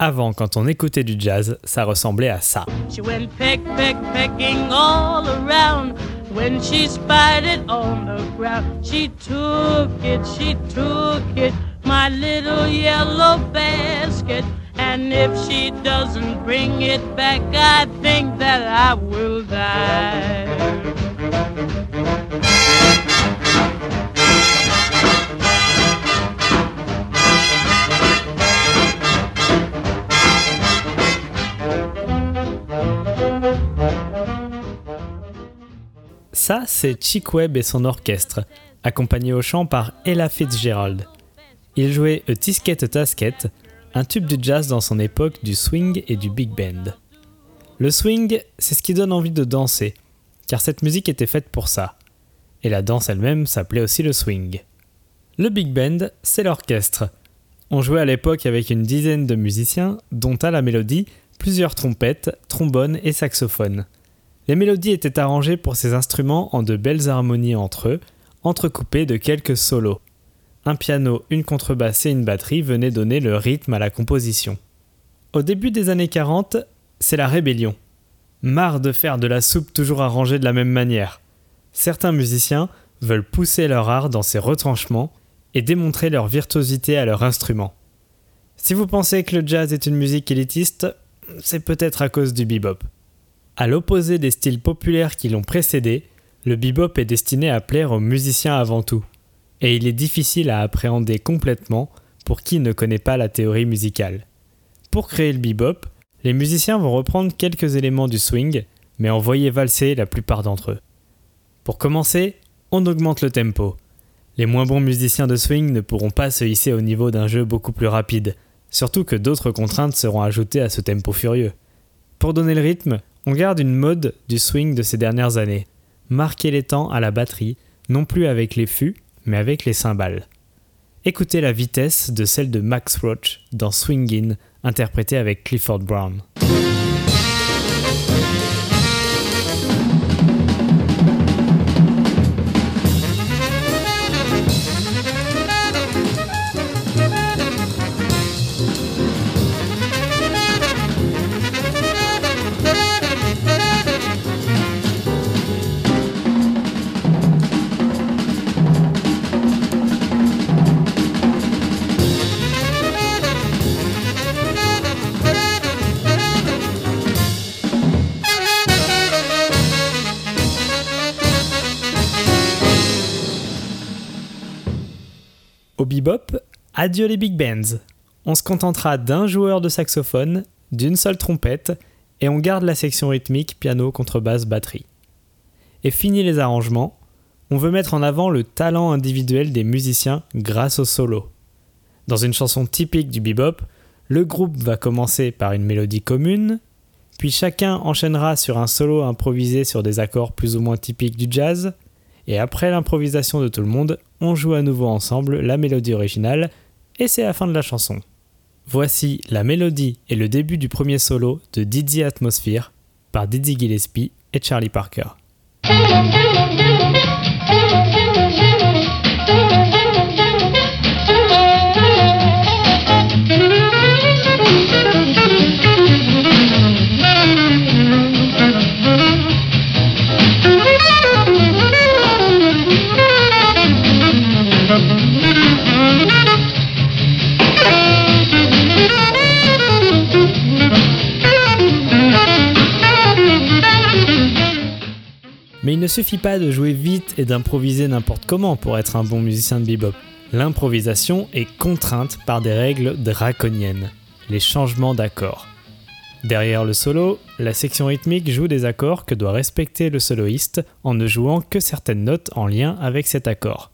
Avant, quand on écoutait du jazz, ça ressemblait à ça. She went peck, peck, pecking all around. When she spied it on the ground, she took it, she took it, my little yellow basket. And if she doesn't bring it back, I think that I will die. Ça, c'est Chick Webb et son orchestre, accompagné au chant par Ella Fitzgerald. Il jouait A Tisket Tasket, un tube du jazz dans son époque du swing et du big band. Le swing, c'est ce qui donne envie de danser, car cette musique était faite pour ça. Et la danse elle-même s'appelait aussi le swing. Le big band, c'est l'orchestre. On jouait à l'époque avec une dizaine de musiciens, dont à la mélodie plusieurs trompettes, trombones et saxophones. Les mélodies étaient arrangées pour ces instruments en de belles harmonies entre eux, entrecoupées de quelques solos. Un piano, une contrebasse et une batterie venaient donner le rythme à la composition. Au début des années 40, c'est la rébellion. Marre de faire de la soupe toujours arrangée de la même manière. Certains musiciens veulent pousser leur art dans ses retranchements et démontrer leur virtuosité à leur instrument. Si vous pensez que le jazz est une musique élitiste, c'est peut-être à cause du bebop. À l'opposé des styles populaires qui l'ont précédé, le bebop est destiné à plaire aux musiciens avant tout, et il est difficile à appréhender complètement pour qui ne connaît pas la théorie musicale. Pour créer le bebop, les musiciens vont reprendre quelques éléments du swing, mais envoyer valser la plupart d'entre eux. Pour commencer, on augmente le tempo. Les moins bons musiciens de swing ne pourront pas se hisser au niveau d'un jeu beaucoup plus rapide, surtout que d'autres contraintes seront ajoutées à ce tempo furieux. Pour donner le rythme, on garde une mode du swing de ces dernières années, marquer les temps à la batterie, non plus avec les fûts, mais avec les cymbales. Écoutez la vitesse de celle de Max Roach dans Swingin', interprétée avec Clifford Brown. Bebop, adieu les big bands. On se contentera d'un joueur de saxophone, d'une seule trompette, et on garde la section rythmique piano, contrebasse, batterie. Et fini les arrangements, on veut mettre en avant le talent individuel des musiciens grâce au solo. Dans une chanson typique du bebop, le groupe va commencer par une mélodie commune, puis chacun enchaînera sur un solo improvisé sur des accords plus ou moins typiques du jazz, et après l'improvisation de tout le monde, on joue à nouveau ensemble la mélodie originale, et c'est la fin de la chanson. Voici la mélodie et le début du premier solo de Dizzy Atmosphere par Dizzy Gillespie et Charlie Parker. Mais il ne suffit pas de jouer vite et d'improviser n'importe comment pour être un bon musicien de bebop. L'improvisation est contrainte par des règles draconiennes, les changements d'accords. Derrière le solo, la section rythmique joue des accords que doit respecter le soloiste en ne jouant que certaines notes en lien avec cet accord.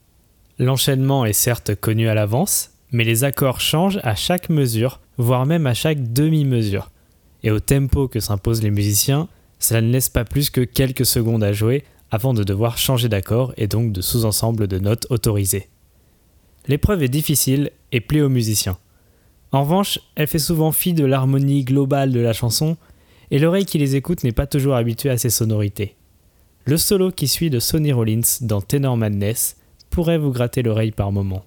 L'enchaînement est certes connu à l'avance, mais les accords changent à chaque mesure, voire même à chaque demi-mesure. Et au tempo que s'imposent les musiciens, cela ne laisse pas plus que quelques secondes à jouer avant de devoir changer d'accord et donc de sous-ensemble de notes autorisées. L'épreuve est difficile et plaît aux musiciens. En revanche, elle fait souvent fi de l'harmonie globale de la chanson, et l'oreille qui les écoute n'est pas toujours habituée à ces sonorités. Le solo qui suit de Sonny Rollins dans Tenor Madness pourrait vous gratter l'oreille par moments.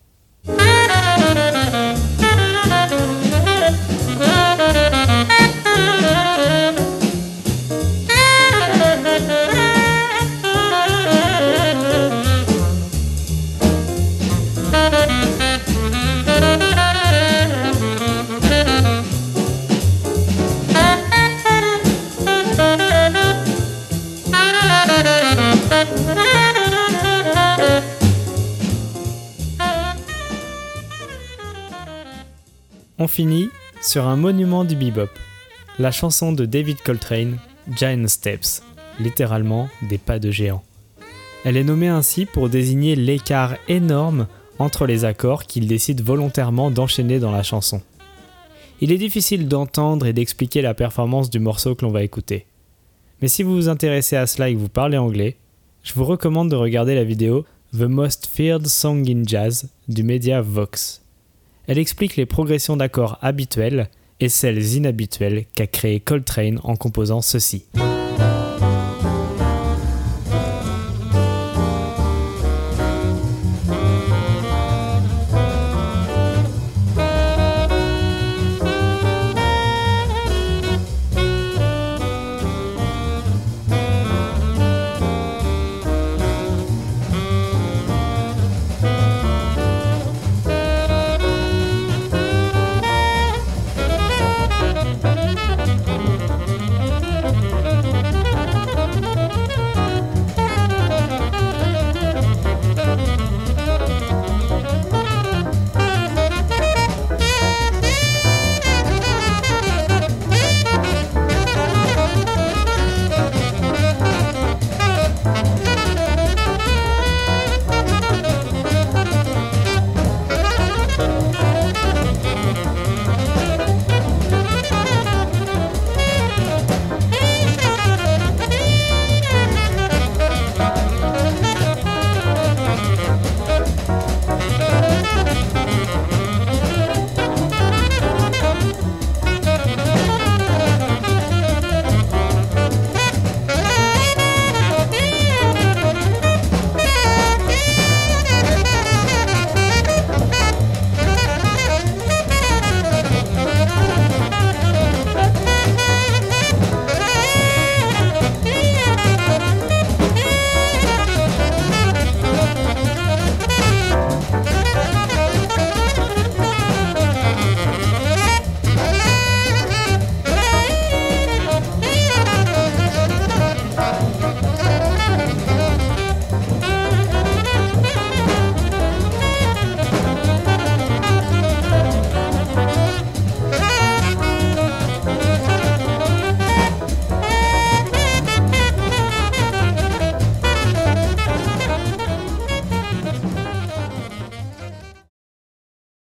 On finit sur un monument du bebop, la chanson de David Coltrane, Giant Steps, littéralement des pas de géant. Elle est nommée ainsi pour désigner l'écart énorme entre les accords qu'il décide volontairement d'enchaîner dans la chanson. Il est difficile d'entendre et d'expliquer la performance du morceau que l'on va écouter. Mais si vous vous intéressez à cela et que vous parlez anglais, je vous recommande de regarder la vidéo The Most Feared Song in Jazz du média Vox. Elle explique les progressions d'accords habituelles et celles inhabituelles qu'a créé Coltrane en composant ceci.